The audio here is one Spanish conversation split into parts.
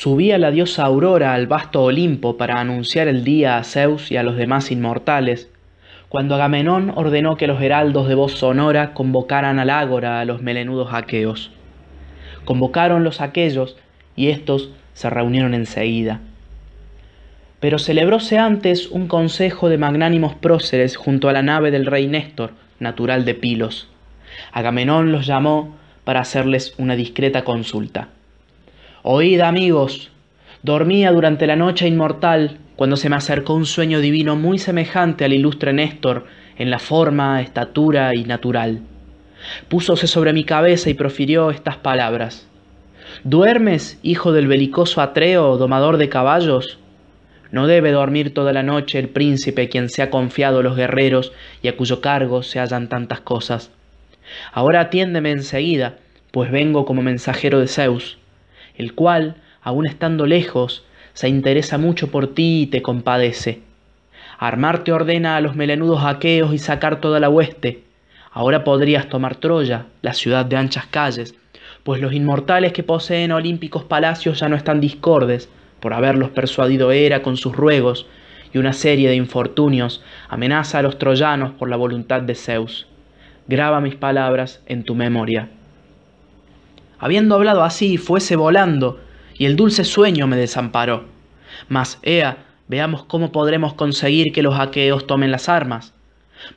Subía la diosa Aurora al vasto Olimpo para anunciar el día a Zeus y a los demás inmortales, cuando Agamenón ordenó que los heraldos de voz sonora convocaran al ágora a los melenudos aqueos. Convocaron los aquellos y éstos se reunieron enseguida. Pero celebróse antes un consejo de magnánimos próceres junto a la nave del rey Néstor, natural de Pilos. Agamenón los llamó para hacerles una discreta consulta. Oíd, amigos, dormía durante la noche inmortal cuando se me acercó un sueño divino muy semejante al ilustre Néstor en la forma, estatura y natural. Púsose sobre mi cabeza y profirió estas palabras. ¿Duermes, hijo del belicoso Atreo, domador de caballos? No debe dormir toda la noche el príncipe quien se ha confiado los guerreros y a cuyo cargo se hallan tantas cosas. Ahora atiéndeme enseguida, pues vengo como mensajero de Zeus, el cual, aun estando lejos, se interesa mucho por ti y te compadece. Armarte ordena a los melenudos aqueos y sacar toda la hueste. Ahora podrías tomar Troya, la ciudad de anchas calles, pues los inmortales que poseen olímpicos palacios ya no están discordes, por haberlos persuadido Hera con sus ruegos, y una serie de infortunios amenaza a los troyanos por la voluntad de Zeus. Graba mis palabras en tu memoria. Habiendo hablado así, fuese volando, y el dulce sueño me desamparó. Mas, ea, veamos cómo podremos conseguir que los aqueos tomen las armas.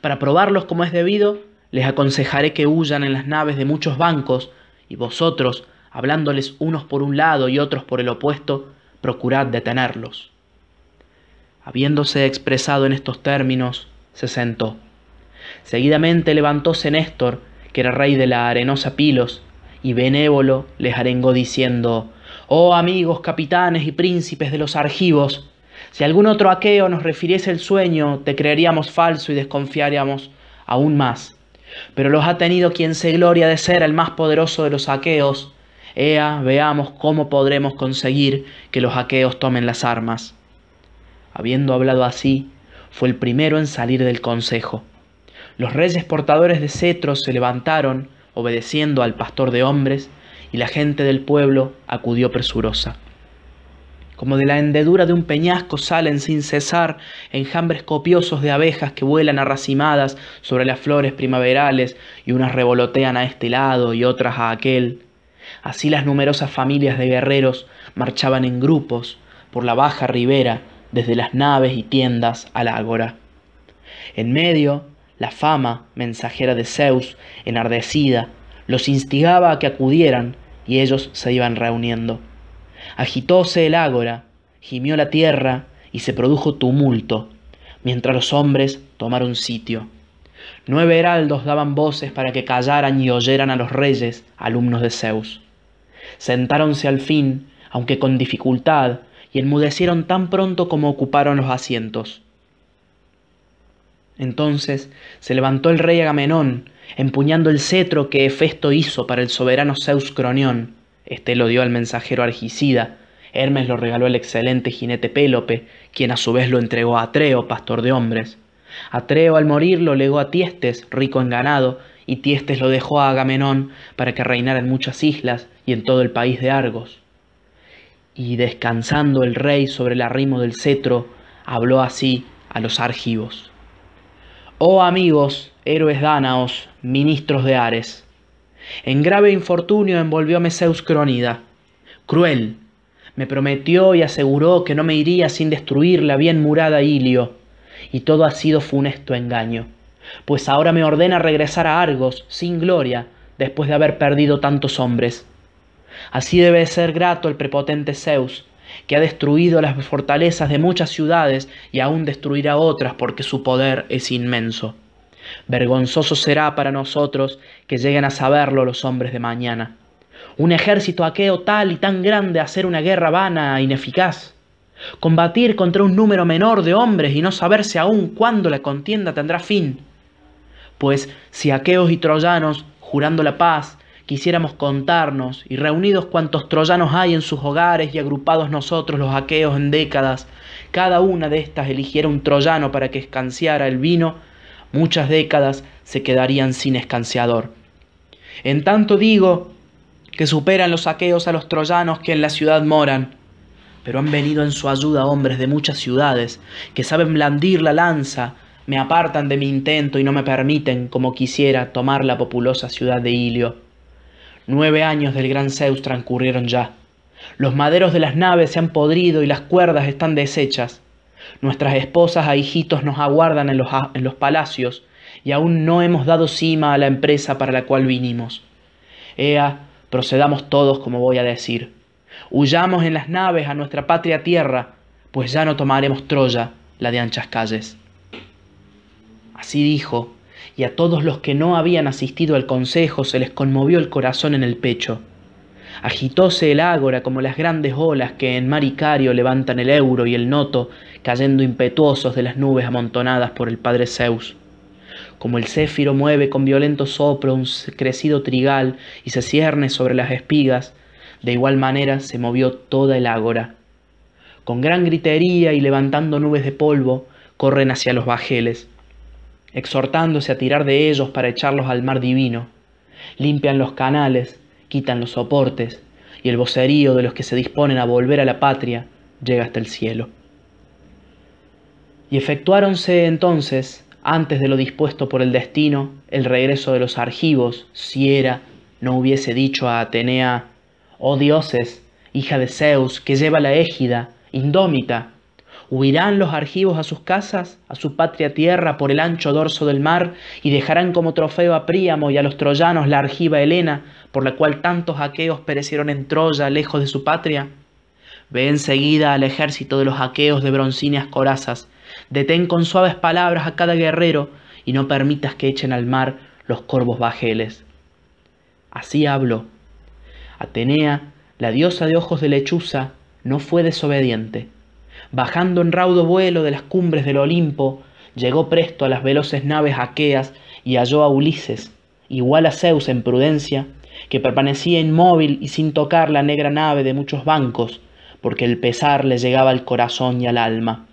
Para probarlos como es debido, les aconsejaré que huyan en las naves de muchos bancos, y vosotros, hablándoles unos por un lado y otros por el opuesto, procurad detenerlos. Habiéndose expresado en estos términos, se sentó. Seguidamente levantóse Néstor, que era rey de la arenosa Pilos, y benévolo les arengó diciendo, Oh amigos, capitanes y príncipes de los argivos, si algún otro aqueo nos refiriese el sueño, te creeríamos falso y desconfiaríamos aún más. Pero los ha tenido quien se gloria de ser el más poderoso de los aqueos. Ea, veamos cómo podremos conseguir que los aqueos tomen las armas. Habiendo hablado así, fue el primero en salir del consejo. Los reyes portadores de cetros se levantaron, obedeciendo al pastor de hombres, y la gente del pueblo acudió presurosa. Como de la hendedura de un peñasco salen sin cesar enjambres copiosos de abejas que vuelan arracimadas sobre las flores primaverales y unas revolotean a este lado y otras a aquel. Así las numerosas familias de guerreros marchaban en grupos por la baja ribera desde las naves y tiendas al ágora. En medio, la fama, mensajera de Zeus, enardecida, los instigaba a que acudieran y ellos se iban reuniendo. Agitóse el ágora, gimió la tierra y se produjo tumulto, mientras los hombres tomaron sitio. Nueve heraldos daban voces para que callaran y oyeran a los reyes, alumnos de Zeus. Sentáronse al fin, aunque con dificultad, y enmudecieron tan pronto como ocuparon los asientos. Entonces se levantó el rey Agamenón, empuñando el cetro que Hefesto hizo para el soberano Zeus Cronión. Este lo dio al mensajero Argicida. Hermes lo regaló al excelente jinete Pélope, quien a su vez lo entregó a Atreo, pastor de hombres. Atreo al morir lo legó a Tiestes, rico en ganado, y Tiestes lo dejó a Agamenón para que reinara en muchas islas y en todo el país de Argos. Y descansando el rey sobre el arrimo del cetro, habló así a los argivos. Oh amigos, héroes dánaos, ministros de Ares, en grave infortunio envolvióme Zeus Crónida, cruel, me prometió y aseguró que no me iría sin destruir la bien murada Ilio, y todo ha sido funesto engaño, pues ahora me ordena regresar a Argos sin gloria, después de haber perdido tantos hombres. Así debe ser grato el prepotente Zeus, que ha destruido las fortalezas de muchas ciudades y aún destruirá otras porque su poder es inmenso. Vergonzoso será para nosotros que lleguen a saberlo los hombres de mañana. Un ejército aqueo tal y tan grande hacer una guerra vana e ineficaz. Combatir contra un número menor de hombres y no saberse aún cuándo la contienda tendrá fin. Pues si aqueos y troyanos, jurando la paz, quisiéramos contarnos, y reunidos cuantos troyanos hay en sus hogares y agrupados nosotros los aqueos en décadas, cada una de estas eligiera un troyano para que escanciara el vino, muchas décadas se quedarían sin escanciador. En tanto digo que superan los aqueos a los troyanos que en la ciudad moran, pero han venido en su ayuda hombres de muchas ciudades, que saben blandir la lanza, me apartan de mi intento y no me permiten, como quisiera, tomar la populosa ciudad de Ilio. Nueve años del gran Zeus transcurrieron ya. Los maderos de las naves se han podrido y las cuerdas están deshechas. Nuestras esposas e hijitos nos aguardan en los, en los palacios y aún no hemos dado cima a la empresa para la cual vinimos. Ea, procedamos todos como voy a decir. Huyamos en las naves a nuestra patria tierra, pues ya no tomaremos Troya, la de anchas calles. Así dijo, y a todos los que no habían asistido al consejo se les conmovió el corazón en el pecho. Agitóse el ágora como las grandes olas que en mar Icario levantan el euro y el noto, cayendo impetuosos de las nubes amontonadas por el padre Zeus. Como el céfiro mueve con violento soplo un crecido trigal y se cierne sobre las espigas, de igual manera se movió toda el ágora. Con gran gritería y levantando nubes de polvo, corren hacia los bajeles, exhortándose a tirar de ellos para echarlos al mar divino. Limpian los canales, quitan los soportes, y el vocerío de los que se disponen a volver a la patria llega hasta el cielo. Y efectuáronse entonces, antes de lo dispuesto por el destino, el regreso de los argivos, si era, no hubiese dicho a Atenea, oh dioses, hija de Zeus, que lleva la égida, indómita, Huirán los argivos a sus casas, a su patria tierra, por el ancho dorso del mar, y dejarán como trofeo a Príamo y a los troyanos la argiva Helena, por la cual tantos aqueos perecieron en Troya, lejos de su patria. Ve enseguida al ejército de los aqueos de broncíneas corazas, detén con suaves palabras a cada guerrero, y no permitas que echen al mar los corvos bajeles. Así habló. Atenea, la diosa de ojos de lechuza, no fue desobediente bajando en raudo vuelo de las cumbres del Olimpo, llegó presto a las veloces naves aqueas y halló a Ulises, igual a Zeus en prudencia, que permanecía inmóvil y sin tocar la negra nave de muchos bancos, porque el pesar le llegaba al corazón y al alma.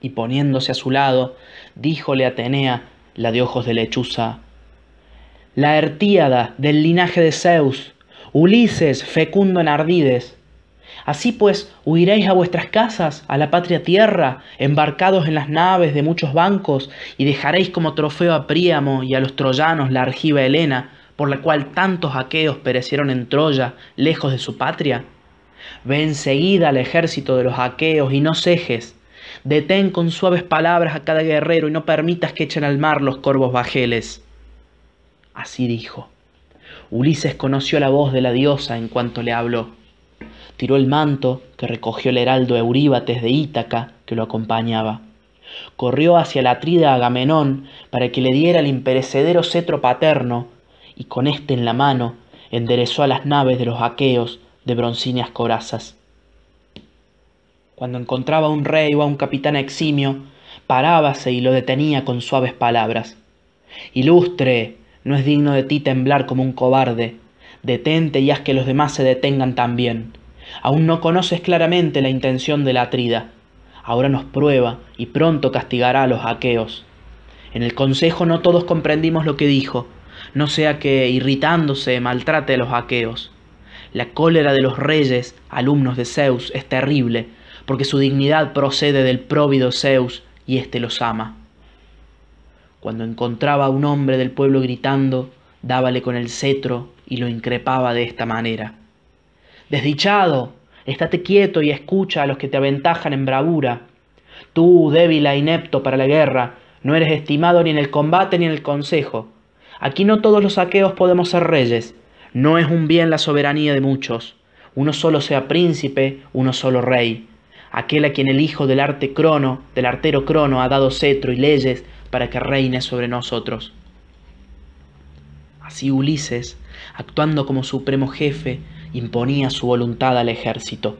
Y poniéndose a su lado, díjole Atenea, la de ojos de lechuza, La Hertíada del linaje de Zeus, Ulises fecundo en ardides, Así pues, huiréis a vuestras casas, a la patria tierra, embarcados en las naves de muchos bancos, y dejaréis como trofeo a Príamo y a los troyanos la argiva Helena, por la cual tantos aqueos perecieron en Troya, lejos de su patria. Ve enseguida al ejército de los aqueos y no cejes. Detén con suaves palabras a cada guerrero y no permitas que echen al mar los corvos bajeles. Así dijo. Ulises conoció la voz de la diosa en cuanto le habló tiró el manto que recogió el heraldo Euríbates de Ítaca que lo acompañaba. Corrió hacia la atrida Agamenón para que le diera el imperecedero cetro paterno, y con éste en la mano enderezó a las naves de los aqueos de broncíneas corazas. Cuando encontraba a un rey o a un capitán eximio, parábase y lo detenía con suaves palabras. Ilustre, no es digno de ti temblar como un cobarde. Detente y haz que los demás se detengan también. Aún no conoces claramente la intención de la Atrida. Ahora nos prueba y pronto castigará a los aqueos. En el consejo no todos comprendimos lo que dijo, no sea que, irritándose, maltrate a los aqueos. La cólera de los reyes, alumnos de Zeus, es terrible, porque su dignidad procede del próvido Zeus y éste los ama. Cuando encontraba a un hombre del pueblo gritando, dábale con el cetro y lo increpaba de esta manera. Desdichado, estate quieto y escucha a los que te aventajan en bravura. Tú, débil e inepto para la guerra, no eres estimado ni en el combate ni en el consejo. Aquí no todos los aqueos podemos ser reyes. No es un bien la soberanía de muchos. Uno solo sea príncipe, uno solo rey. Aquel a quien el hijo del arte crono, del artero crono, ha dado cetro y leyes para que reine sobre nosotros. Así Ulises, actuando como supremo jefe, imponía su voluntad al ejército,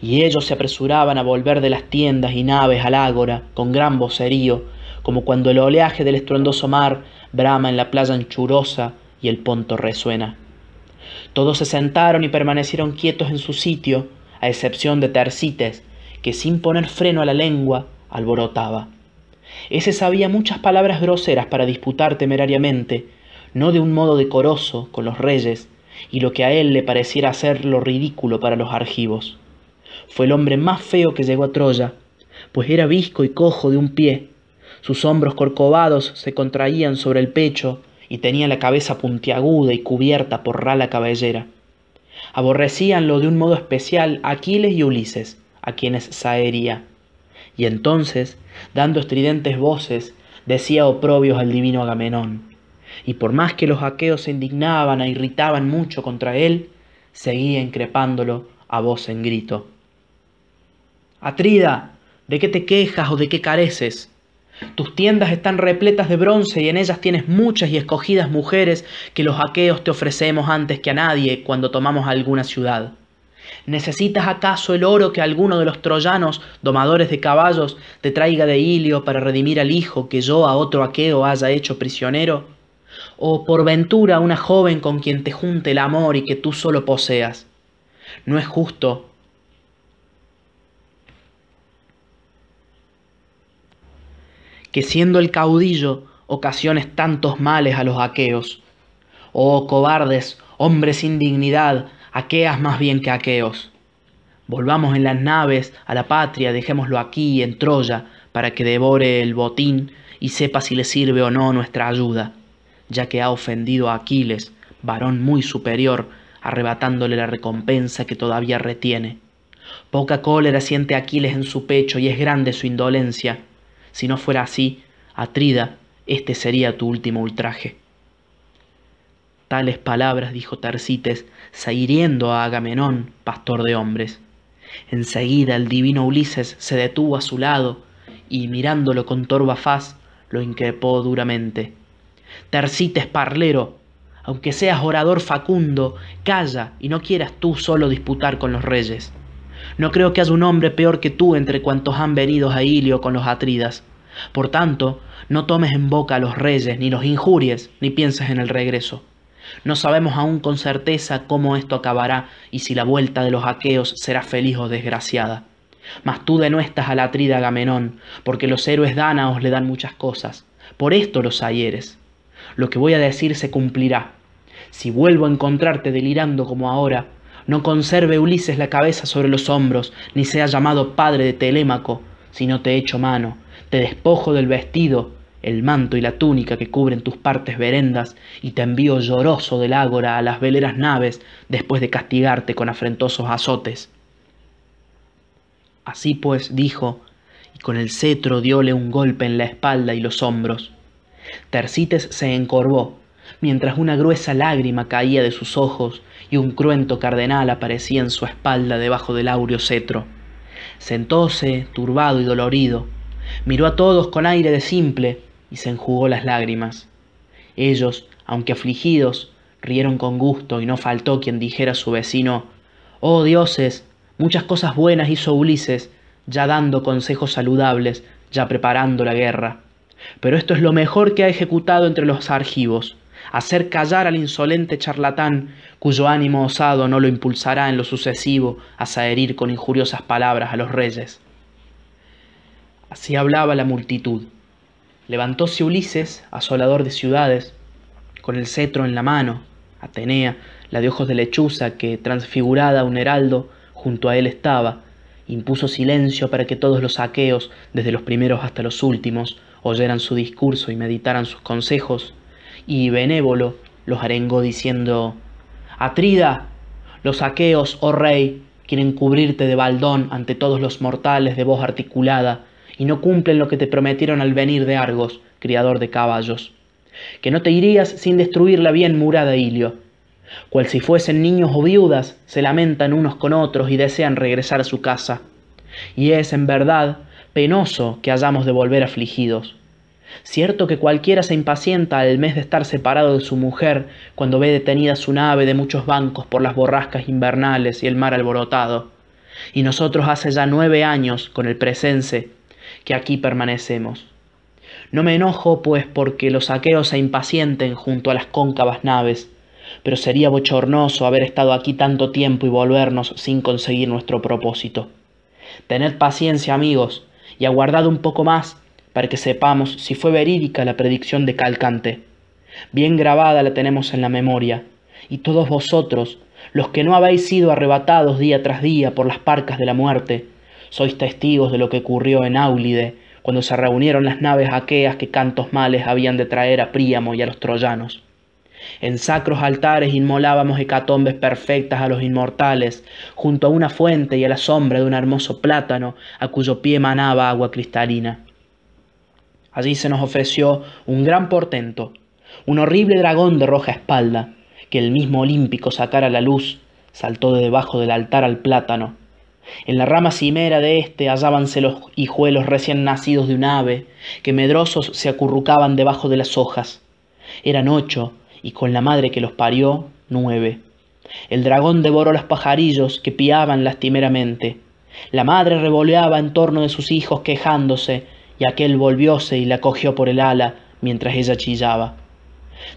y ellos se apresuraban a volver de las tiendas y naves al ágora con gran vocerío, como cuando el oleaje del estruendoso mar brama en la playa anchurosa y el ponto resuena. Todos se sentaron y permanecieron quietos en su sitio, a excepción de Tercites, que sin poner freno a la lengua alborotaba. Ese sabía muchas palabras groseras para disputar temerariamente, no de un modo decoroso con los reyes, y lo que a él le pareciera ser lo ridículo para los argivos. fue el hombre más feo que llegó a Troya, pues era visco y cojo de un pie. Sus hombros corcovados se contraían sobre el pecho y tenía la cabeza puntiaguda y cubierta por rala cabellera. Aborrecíanlo de un modo especial Aquiles y Ulises, a quienes saería. Y entonces, dando estridentes voces, decía oprobios al divino Agamenón. Y por más que los aqueos se indignaban e irritaban mucho contra él, seguía increpándolo a voz en grito. Atrida, ¿de qué te quejas o de qué careces? Tus tiendas están repletas de bronce y en ellas tienes muchas y escogidas mujeres que los aqueos te ofrecemos antes que a nadie cuando tomamos alguna ciudad. ¿Necesitas acaso el oro que alguno de los troyanos, domadores de caballos, te traiga de Ilio para redimir al hijo que yo a otro aqueo haya hecho prisionero? ¿O por ventura una joven con quien te junte el amor y que tú solo poseas? No es justo que siendo el caudillo ocasiones tantos males a los aqueos. Oh cobardes, hombres sin dignidad, aqueas más bien que aqueos. Volvamos en las naves a la patria, dejémoslo aquí en Troya, para que devore el botín y sepa si le sirve o no nuestra ayuda, ya que ha ofendido a Aquiles, varón muy superior, arrebatándole la recompensa que todavía retiene. Poca cólera siente Aquiles en su pecho y es grande su indolencia, si no fuera así, Atrida, este sería tu último ultraje. Tales palabras dijo Tercites, hiriendo a Agamenón, pastor de hombres. Enseguida el divino Ulises se detuvo a su lado y, mirándolo con torva faz, lo increpó duramente. Tercites parlero, aunque seas orador facundo, calla y no quieras tú solo disputar con los reyes. No creo que haya un hombre peor que tú entre cuantos han venido a Ilio con los atridas. Por tanto, no tomes en boca a los reyes, ni los injuries, ni pienses en el regreso. No sabemos aún con certeza cómo esto acabará y si la vuelta de los aqueos será feliz o desgraciada. Mas tú denuestas a la atrida Agamenón, porque los héroes dánaos le dan muchas cosas. Por esto los ayeres. Lo que voy a decir se cumplirá. Si vuelvo a encontrarte delirando como ahora, no conserve Ulises la cabeza sobre los hombros, ni sea llamado padre de Telémaco, si no te echo mano, te despojo del vestido, el manto y la túnica que cubren tus partes verendas, y te envío lloroso del ágora a las veleras naves después de castigarte con afrentosos azotes. Así pues dijo, y con el cetro dióle un golpe en la espalda y los hombros. Tercites se encorvó, mientras una gruesa lágrima caía de sus ojos y un cruento cardenal aparecía en su espalda debajo del áureo cetro. Sentóse, turbado y dolorido, miró a todos con aire de simple y se enjugó las lágrimas. Ellos, aunque afligidos, rieron con gusto y no faltó quien dijera a su vecino, Oh dioses, muchas cosas buenas hizo Ulises, ya dando consejos saludables, ya preparando la guerra. Pero esto es lo mejor que ha ejecutado entre los argivos hacer callar al insolente charlatán, cuyo ánimo osado no lo impulsará en lo sucesivo a herir con injuriosas palabras a los reyes. Así hablaba la multitud. Levantóse Ulises, asolador de ciudades, con el cetro en la mano, Atenea, la de ojos de lechuza, que, transfigurada un heraldo, junto a él estaba, impuso silencio para que todos los aqueos, desde los primeros hasta los últimos, oyeran su discurso y meditaran sus consejos, y benévolo los arengó diciendo, Atrida, los aqueos, oh rey, quieren cubrirte de baldón ante todos los mortales de voz articulada, y no cumplen lo que te prometieron al venir de Argos, criador de caballos. Que no te irías sin destruir la bien murada Ilio. Cual si fuesen niños o viudas, se lamentan unos con otros y desean regresar a su casa. Y es, en verdad, penoso que hayamos de volver afligidos. Cierto que cualquiera se impacienta al mes de estar separado de su mujer cuando ve detenida su nave de muchos bancos por las borrascas invernales y el mar alborotado. Y nosotros hace ya nueve años, con el presense, que aquí permanecemos. No me enojo, pues, porque los aqueos se impacienten junto a las cóncavas naves, pero sería bochornoso haber estado aquí tanto tiempo y volvernos sin conseguir nuestro propósito. Tened paciencia, amigos, y aguardad un poco más para que sepamos si fue verídica la predicción de Calcante. Bien grabada la tenemos en la memoria, y todos vosotros, los que no habéis sido arrebatados día tras día por las parcas de la muerte, sois testigos de lo que ocurrió en Áulide, cuando se reunieron las naves aqueas que cantos males habían de traer a Príamo y a los troyanos. En sacros altares inmolábamos hecatombes perfectas a los inmortales, junto a una fuente y a la sombra de un hermoso plátano, a cuyo pie manaba agua cristalina. Allí se nos ofreció un gran portento, un horrible dragón de roja espalda, que el mismo olímpico sacara a la luz, saltó de debajo del altar al plátano. En la rama cimera de éste hallábanse los hijuelos recién nacidos de un ave, que medrosos se acurrucaban debajo de las hojas. Eran ocho, y con la madre que los parió, nueve. El dragón devoró los pajarillos que piaban lastimeramente. La madre revoleaba en torno de sus hijos quejándose, y aquel volvióse y la cogió por el ala mientras ella chillaba.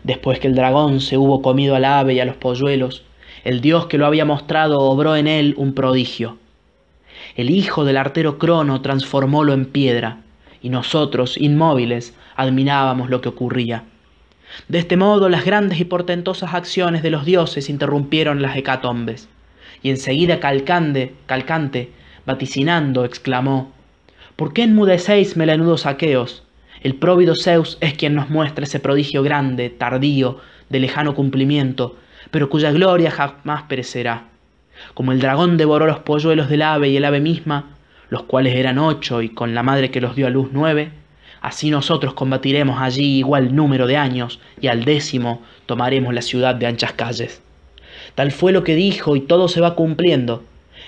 Después que el dragón se hubo comido al ave y a los polluelos, el dios que lo había mostrado obró en él un prodigio. El hijo del artero Crono transformólo en piedra, y nosotros, inmóviles, admirábamos lo que ocurría. De este modo las grandes y portentosas acciones de los dioses interrumpieron las hecatombes, y enseguida Calcande, Calcante, vaticinando, exclamó ¿Por qué enmudecéis, melenudos aqueos? El próvido Zeus es quien nos muestra ese prodigio grande, tardío, de lejano cumplimiento, pero cuya gloria jamás perecerá. Como el dragón devoró los polluelos del ave y el ave misma, los cuales eran ocho y con la madre que los dio a luz nueve, así nosotros combatiremos allí igual número de años y al décimo tomaremos la ciudad de anchas calles. Tal fue lo que dijo y todo se va cumpliendo.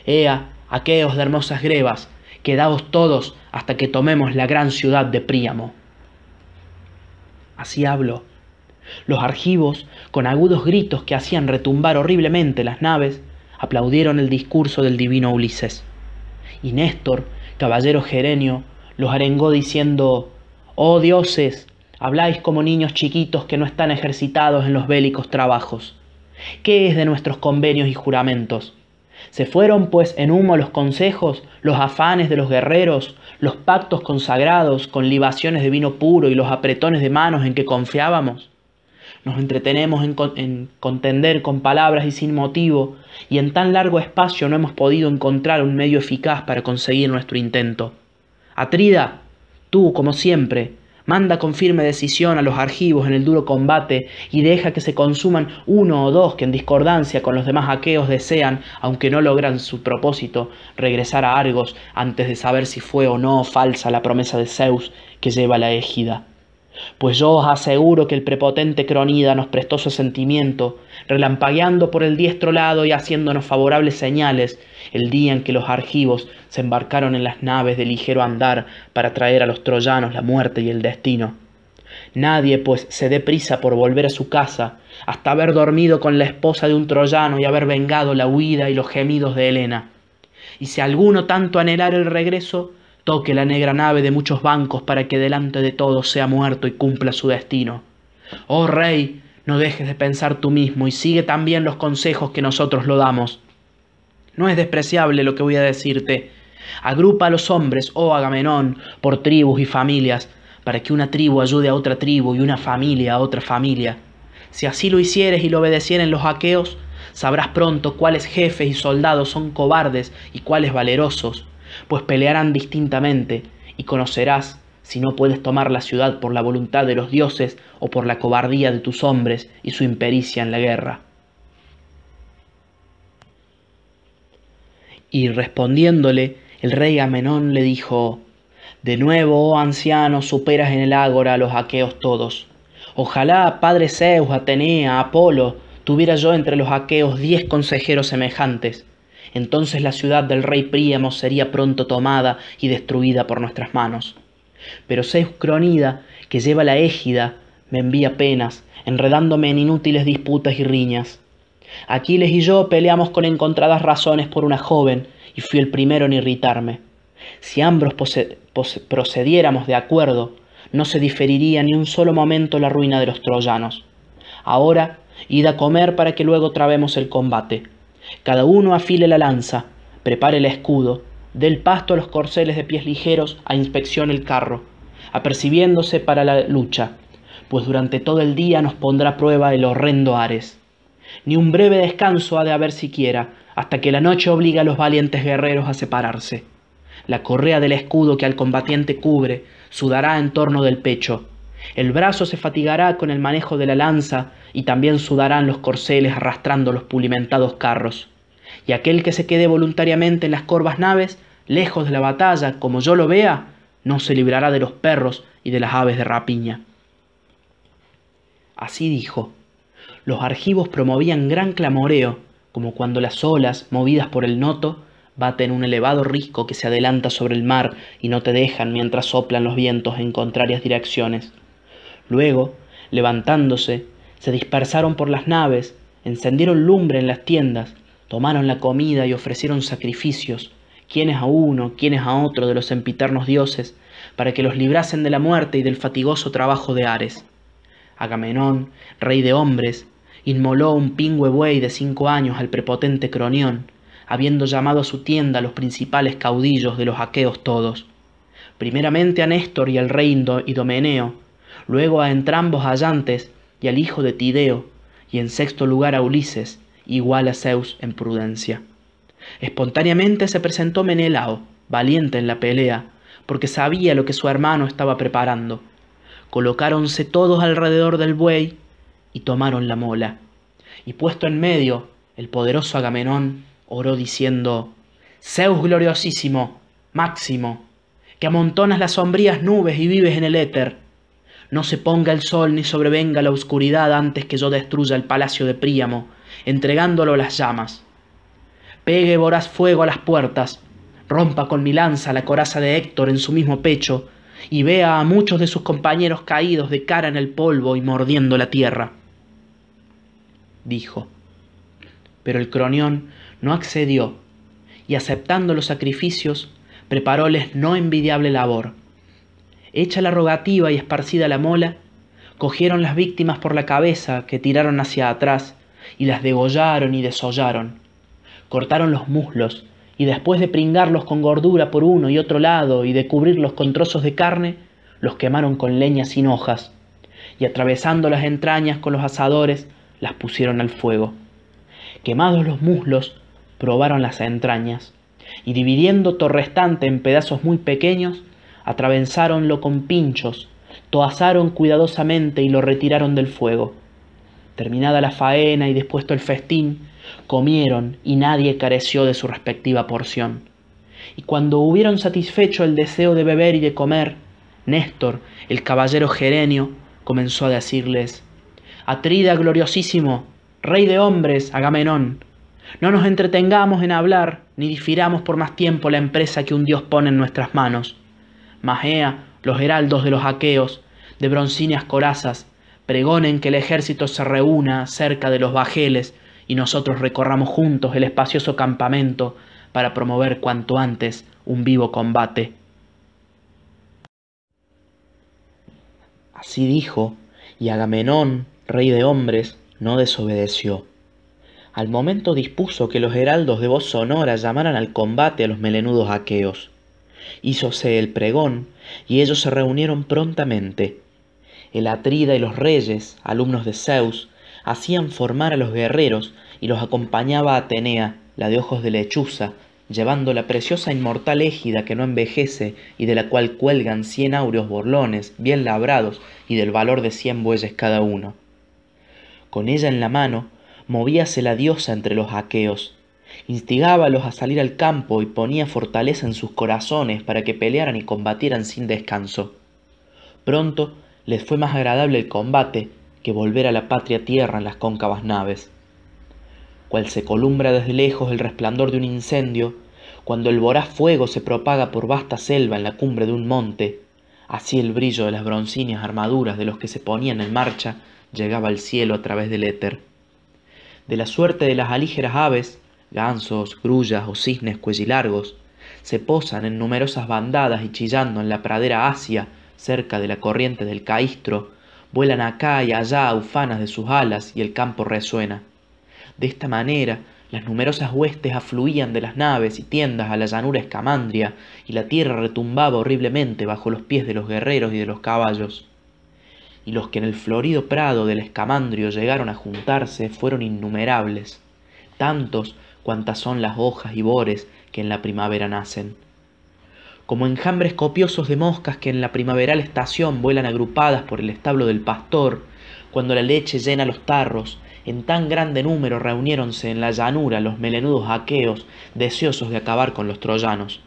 Ea, aqueos de hermosas grebas, quedaos todos hasta que tomemos la gran ciudad de Príamo. Así habló. Los argivos, con agudos gritos que hacían retumbar horriblemente las naves, aplaudieron el discurso del divino Ulises. Y Néstor, caballero gerenio, los arengó diciendo, Oh dioses, habláis como niños chiquitos que no están ejercitados en los bélicos trabajos. ¿Qué es de nuestros convenios y juramentos? Se fueron pues en humo los consejos, los afanes de los guerreros, los pactos consagrados con libaciones de vino puro y los apretones de manos en que confiábamos. Nos entretenemos en, contender con palabras y sin motivo, y en tan largo espacio no hemos podido encontrar un medio eficaz para conseguir nuestro intento. Atrida, tú, como siempre, Manda con firme decisión a los argivos en el duro combate y deja que se consuman uno o dos que en discordancia con los demás aqueos desean, aunque no logran su propósito, regresar a Argos antes de saber si fue o no falsa la promesa de Zeus que lleva la égida. Pues yo os aseguro que el prepotente Cronida nos prestó su sentimiento, relampagueando por el diestro lado y haciéndonos favorables señales, el día en que los argivos se embarcaron en las naves de ligero andar para traer a los troyanos la muerte y el destino. Nadie, pues, se dé prisa por volver a su casa, hasta haber dormido con la esposa de un troyano y haber vengado la huida y los gemidos de Helena. Y si alguno tanto anhelar el regreso, toque la negra nave de muchos bancos para que delante de todos sea muerto y cumpla su destino. Oh rey, no dejes de pensar tú mismo y sigue también los consejos que nosotros lo damos. No es despreciable lo que voy a decirte. Agrupa a los hombres, oh Agamenón, por tribus y familias, para que una tribu ayude a otra tribu y una familia a otra familia. Si así lo hicieres y lo obedecieren los aqueos, sabrás pronto cuáles jefes y soldados son cobardes y cuáles valerosos pues pelearán distintamente, y conocerás si no puedes tomar la ciudad por la voluntad de los dioses o por la cobardía de tus hombres y su impericia en la guerra. Y respondiéndole, el rey Amenón le dijo, De nuevo, oh anciano, superas en el ágora a los aqueos todos. Ojalá, padre Zeus, Atenea, Apolo, tuviera yo entre los aqueos diez consejeros semejantes, entonces la ciudad del rey Príamo sería pronto tomada y destruida por nuestras manos. Pero Zeus Cronida, que lleva la égida, me envía penas, enredándome en inútiles disputas y riñas. Aquiles y yo peleamos con encontradas razones por una joven, y fui el primero en irritarme. Si ambos procediéramos de acuerdo, no se diferiría ni un solo momento la ruina de los troyanos. Ahora, id a comer para que luego trabemos el combate. Cada uno afile la lanza, prepare el escudo, dé el pasto a los corceles de pies ligeros, a inspección el carro, apercibiéndose para la lucha, pues durante todo el día nos pondrá a prueba el horrendo Ares. ni un breve descanso ha de haber siquiera, hasta que la noche obliga a los valientes guerreros a separarse. La correa del escudo que al combatiente cubre sudará en torno del pecho. El brazo se fatigará con el manejo de la lanza y también sudarán los corceles arrastrando los pulimentados carros. Y aquel que se quede voluntariamente en las corvas naves, lejos de la batalla, como yo lo vea, no se librará de los perros y de las aves de rapiña. Así dijo. Los argivos promovían gran clamoreo, como cuando las olas, movidas por el noto, baten un elevado risco que se adelanta sobre el mar y no te dejan mientras soplan los vientos en contrarias direcciones. Luego, levantándose, se dispersaron por las naves, encendieron lumbre en las tiendas, tomaron la comida y ofrecieron sacrificios, quienes a uno, quienes a otro de los sempiternos dioses, para que los librasen de la muerte y del fatigoso trabajo de Ares. Agamenón, rey de hombres, inmoló un pingüe buey de cinco años al prepotente Cronión, habiendo llamado a su tienda a los principales caudillos de los aqueos todos. Primeramente a Néstor y al rey Idomeneo, luego a entrambos hallantes y al hijo de Tideo, y en sexto lugar a Ulises, igual a Zeus en prudencia. Espontáneamente se presentó Menelao, valiente en la pelea, porque sabía lo que su hermano estaba preparando. Colocáronse todos alrededor del buey y tomaron la mola. Y puesto en medio, el poderoso Agamenón oró diciendo, Zeus gloriosísimo, máximo, que amontonas las sombrías nubes y vives en el éter, no se ponga el sol ni sobrevenga la oscuridad antes que yo destruya el palacio de Príamo, entregándolo a las llamas. Pegue voraz fuego a las puertas, rompa con mi lanza la coraza de Héctor en su mismo pecho, y vea a muchos de sus compañeros caídos de cara en el polvo y mordiendo la tierra. Dijo. Pero el cronión no accedió, y aceptando los sacrificios, preparóles no envidiable labor. Hecha la rogativa y esparcida la mola, cogieron las víctimas por la cabeza que tiraron hacia atrás y las degollaron y desollaron. Cortaron los muslos y después de pringarlos con gordura por uno y otro lado y de cubrirlos con trozos de carne, los quemaron con leña sin hojas y atravesando las entrañas con los asadores las pusieron al fuego. Quemados los muslos, probaron las entrañas, y dividiendo todo restante en pedazos muy pequeños, atravesáronlo con pinchos, toazaron cuidadosamente y lo retiraron del fuego. Terminada la faena y dispuesto el festín, comieron y nadie careció de su respectiva porción. Y cuando hubieron satisfecho el deseo de beber y de comer, Néstor, el caballero gerenio, comenzó a decirles, Atrida gloriosísimo, rey de hombres, Agamenón, no nos entretengamos en hablar, ni difiramos por más tiempo la empresa que un dios pone en nuestras manos. Magea, los heraldos de los aqueos, de broncíneas corazas, pregonen que el ejército se reúna cerca de los bajeles y nosotros recorramos juntos el espacioso campamento para promover cuanto antes un vivo combate. Así dijo, y Agamenón, rey de hombres, no desobedeció al momento dispuso que los heraldos de voz sonora llamaran al combate a los melenudos aqueos. Hízose el pregón, y ellos se reunieron prontamente. El Atrida y los reyes, alumnos de Zeus, hacían formar a los guerreros y los acompañaba Atenea, la de ojos de lechuza, llevando la preciosa inmortal égida que no envejece y de la cual cuelgan cien áureos borlones bien labrados y del valor de cien bueyes cada uno. Con ella en la mano, movíase la diosa entre los aqueos, instigábalos a salir al campo y ponía fortaleza en sus corazones para que pelearan y combatieran sin descanso. Pronto les fue más agradable el combate que volver a la patria tierra en las cóncavas naves. Cual se columbra desde lejos el resplandor de un incendio, cuando el voraz fuego se propaga por vasta selva en la cumbre de un monte, así el brillo de las broncíneas armaduras de los que se ponían en marcha llegaba al cielo a través del éter de la suerte de las alígeras aves, gansos, grullas o cisnes cuellilargos, se posan en numerosas bandadas y chillando en la pradera asia, cerca de la corriente del Caistro, vuelan acá y allá ufanas de sus alas y el campo resuena. De esta manera, las numerosas huestes afluían de las naves y tiendas a la llanura escamandria, y la tierra retumbaba horriblemente bajo los pies de los guerreros y de los caballos. y los que en el florido prado del escamandrio llegaron a juntarse fueron innumerables, tantos cuantas son las hojas y bores que en la primavera nacen. Como enjambres copiosos de moscas que en la primaveral estación vuelan agrupadas por el establo del pastor, cuando la leche llena los tarros, en tan grande número reuniéronse en la llanura los melenudos aqueos, deseosos de acabar con los troyanos.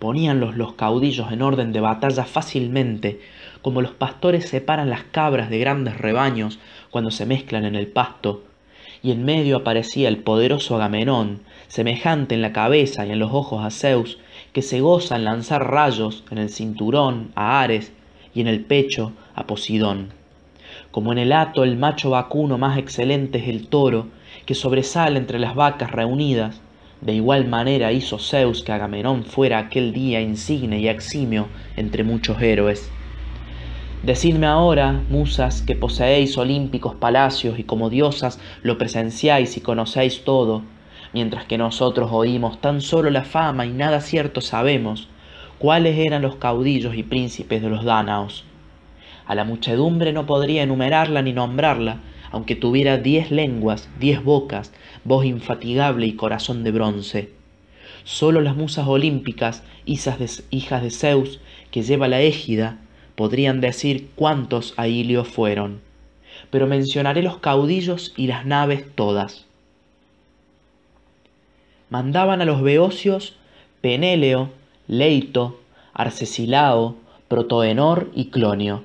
Poníanlos los caudillos en orden de batalla fácilmente, como los pastores separan las cabras de grandes rebaños cuando se mezclan en el pasto, y en medio aparecía el poderoso Agamenón, semejante en la cabeza y en los ojos a Zeus, que se goza en lanzar rayos en el cinturón a Ares y en el pecho a Posidón. Como en el hato el macho vacuno más excelente es el toro, que sobresale entre las vacas reunidas, de igual manera hizo Zeus que Agamenón fuera aquel día insigne y eximio entre muchos héroes. Decidme ahora, musas, que poseéis olímpicos palacios y como diosas lo presenciáis y conocéis todo, mientras que nosotros oímos tan solo la fama y nada cierto sabemos, cuáles eran los caudillos y príncipes de los dánaos. A la muchedumbre no podría enumerarla ni nombrarla, aunque tuviera diez lenguas, diez bocas, voz infatigable y corazón de bronce. Solo las musas olímpicas, hijas de, Zeus, que lleva la égida, podrían decir cuántos a Ilio fueron, pero mencionaré los caudillos y las naves todas. Mandaban a los beocios Penéleo, Leito, Arcesilao, Protoenor y Clonio,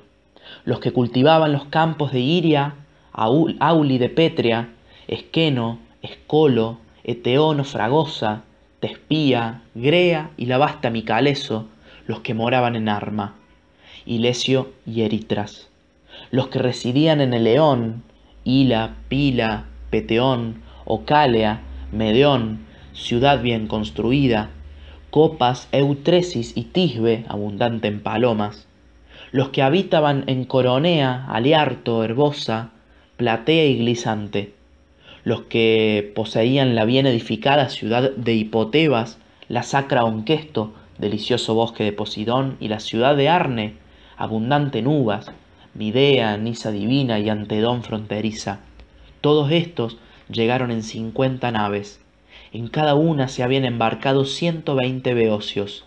los que cultivaban los campos de Iria, Auli de Petria, Esqueno, Escolo, Eteono Fragosa, Tespía, Grea y la vasta Micaleso, los que moraban en Arma. Ilesio y Eritras. Los que residían en el León, Hila, Pila, Peteón, Ocalea, Medeón, ciudad bien construida, Copas, Eutresis y Tisbe, abundante en palomas. Los que habitaban en Coronea, Aliarto, Herbosa, Platea y Glisante. Los que poseían la bien edificada ciudad de Hipotebas, la sacra Onquesto, delicioso bosque de Posidón y la ciudad de Arne, abundante en uvas, Midea, Nisa Divina y Antedón fronteriza. Todos estos llegaron en cincuenta naves. En cada una se habían embarcado ciento veinte beocios.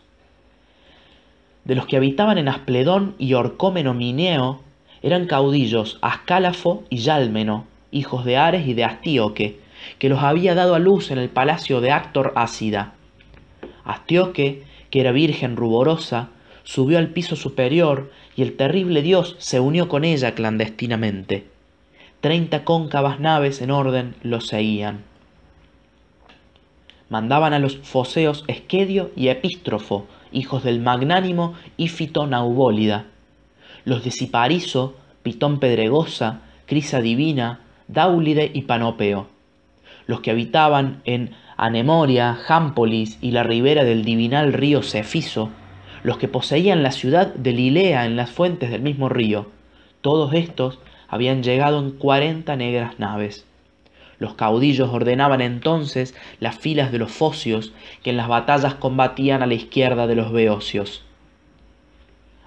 De los que habitaban en Aspledón y Orcómeno Mineo, eran caudillos Ascálafo y Yálmeno, hijos de Ares y de Astíoque, que los había dado a luz en el palacio de Actor Ácida. Astíoque, que era virgen ruborosa, subió al piso superior y el terrible dios se unió con ella clandestinamente. Treinta cóncavas naves en orden lo seguían. Mandaban a los foseos Esquedio y Epístrofo, hijos del magnánimo Ífito Naubólida. Los de Cipariso, Pitón Pedregosa, Crisa Divina, Dáulide y Panopeo. Los que habitaban en Anemoria, Jámpolis y la ribera del divinal río Cefiso, los que poseían la ciudad de Lilea en las fuentes del mismo río. Todos estos habían llegado en cuarenta negras naves. Los caudillos ordenaban entonces las filas de los focios que en las batallas combatían a la izquierda de los beocios.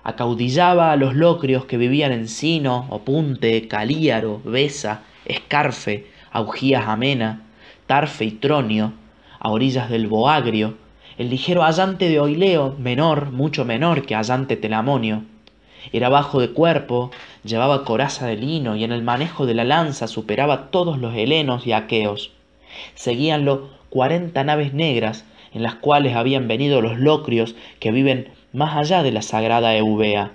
Acaudillaba a los locrios que vivían en Sino, Opunte, Calíaro, Besa, Escarfe, Augías Amena, Tarfe y Tronio, a orillas del Boagrio, el ligero allante de Oileo, menor, mucho menor que allante Telamonio. Era bajo de cuerpo, llevaba coraza de lino y en el manejo de la lanza superaba todos los helenos y aqueos. Seguíanlo cuarenta naves negras en las cuales habían venido los locrios que viven más allá de la sagrada Eubea.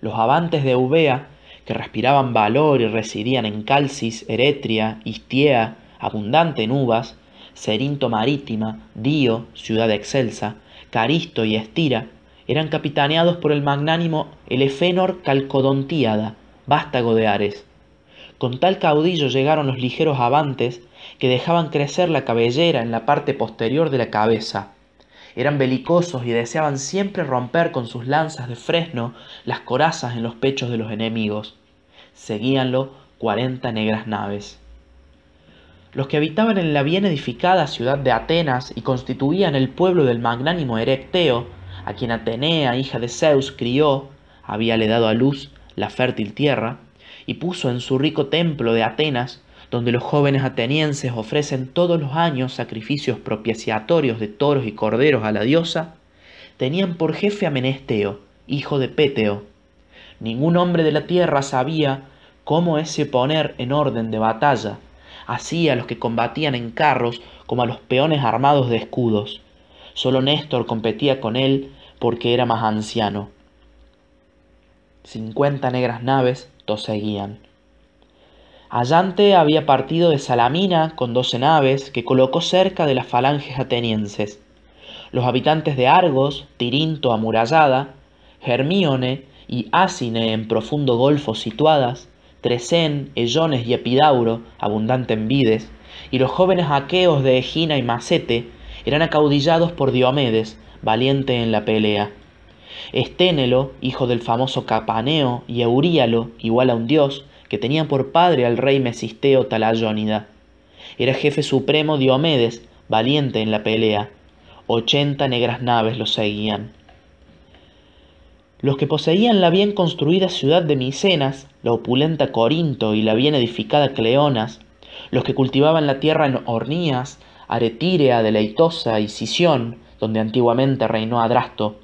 Los avantes de Eubea, que respiraban valor y residían en Calcis, Eretria, Istiea, abundante en uvas, Cerinto Marítima, Dio, ciudad excelsa, Caristo y Estira, eran capitaneados por el magnánimo Elefénor Calcodontíada, vástago de Ares. Con tal caudillo llegaron los ligeros avantes que dejaban crecer la cabellera en la parte posterior de la cabeza. Eran belicosos y deseaban siempre romper con sus lanzas de fresno las corazas en los pechos de los enemigos. Seguíanlo cuarenta negras naves. Los que habitaban en la bien edificada ciudad de Atenas y constituían el pueblo del magnánimo Erecteo, a quien Atenea, hija de Zeus, crió, habíale dado a luz la fértil tierra, y puso en su rico templo de Atenas, donde los jóvenes atenienses ofrecen todos los años sacrificios propiciatorios de toros y corderos a la diosa, tenían por jefe a Menesteo, hijo de Péteo. Ningún hombre de la tierra sabía cómo ese poner en orden de batalla, así a los que combatían en carros como a los peones armados de escudos. Solo Néstor competía con él porque era más anciano. Cincuenta negras naves seguían. Allante había partido de Salamina con doce naves que colocó cerca de las falanges atenienses. Los habitantes de Argos, Tirinto amurallada, Hermíone y Asine en profundo golfo situadas, Tresén, Ellones y Epidauro, abundante en vides, y los jóvenes aqueos de Egina y Macete, eran acaudillados por Diomedes, valiente en la pelea. Esténelo, hijo del famoso Capaneo, y Euríalo, igual a un dios, que tenía por padre al rey Mesisteo Talayónida. Era jefe supremo Diomedes, valiente en la pelea. Ochenta negras naves lo seguían. Los que poseían la bien construida ciudad de Micenas, la opulenta Corinto y la bien edificada Cleonas, los que cultivaban la tierra en Ornías, Aretírea, Deleitosa y Sición, donde antiguamente reinó Adrasto,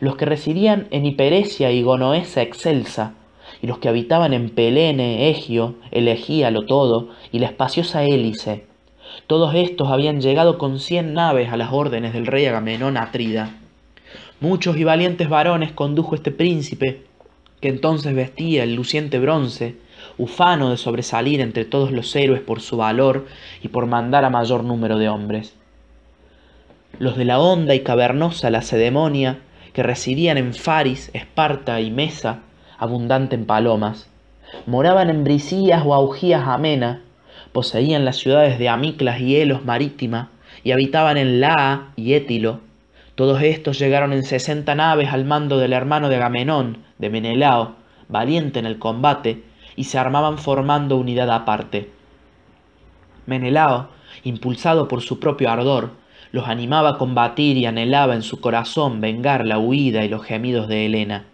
los que residían en Hiperesia y Gonoesa excelsa, y los que habitaban en Pelene, Egio, Elegíalo todo, y la espaciosa Hélice. Todos estos habían llegado con cien naves a las órdenes del rey Agamenón Atrida. Muchos y valientes varones condujo este príncipe, que entonces vestía el luciente bronce, ufano de sobresalir entre todos los héroes por su valor y por mandar a mayor número de hombres. Los de la honda y cavernosa Lacedemonia que residían en Faris, Esparta y Mesa, abundante en palomas. Moraban en Brisías o Augías Amena, poseían las ciudades de Amiclas y Helos marítima, y habitaban en Laa y Étilo. Todos estos llegaron en sesenta naves al mando del hermano de Agamenón, de Menelao, valiente en el combate, y se armaban formando unidad aparte. Menelao, impulsado por su propio ardor, los animaba a combatir y anhelaba en su corazón vengar la huida y los gemidos de Helena.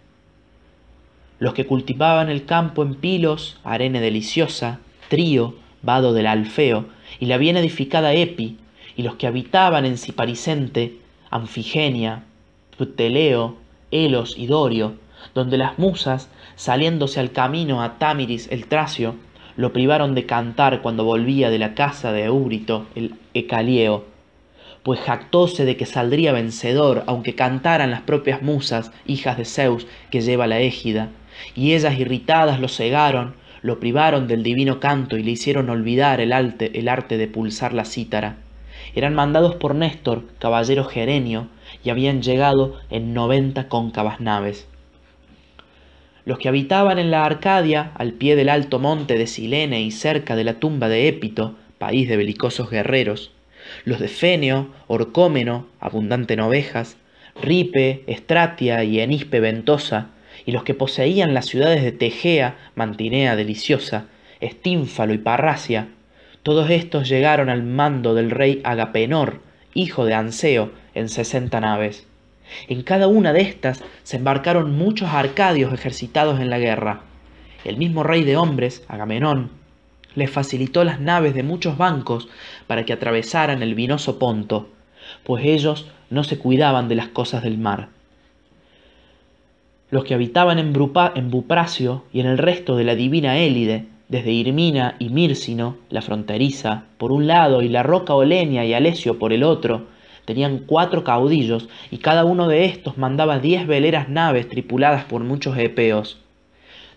Los que cultivaban el campo en Pilos, arena deliciosa, Trío, vado del Alfeo, y la bien edificada Epi, y los que habitaban en Ciparicente, Anfigenia, Pteleo, Elos y Dorio, donde las musas, saliéndose al camino a Támiris el Tracio, lo privaron de cantar cuando volvía de la casa de Eurito el Ecalieo, pues jactóse de que saldría vencedor, aunque cantaran las propias musas, hijas de Zeus, que lleva la égida, y ellas irritadas lo cegaron, lo privaron del divino canto y le hicieron olvidar el, el arte de pulsar la cítara. Eran mandados por Néstor, caballero gerenio, y habían llegado en noventa cóncavas naves. Los que habitaban en la Arcadia, al pie del alto monte de Silene y cerca de la tumba de Épito, país de belicosos guerreros, los de Fenio, Orcómeno, abundante en ovejas, Ripe, Estratia y Enispe ventosa, y los que poseían las ciudades de Tegea, Mantinea deliciosa, Estínfalo y Parracia, todos estos llegaron al mando del rey Agapenor, hijo de Anseo, en sesenta naves. En cada una de estas se embarcaron muchos arcadios ejercitados en la guerra. El mismo rey de hombres, Agamenón, les facilitó las naves de muchos bancos para que atravesaran el vinoso Ponto, pues ellos no se cuidaban de las cosas del mar. Los que habitaban en, Bupracio y en el resto de la divina Élide, desde Irmina y Mírsino, la fronteriza, por un lado, y la roca Olenia y Alesio por el otro, tenían cuatro caudillos, y cada uno de estos mandaba diez veleras naves tripuladas por muchos epeos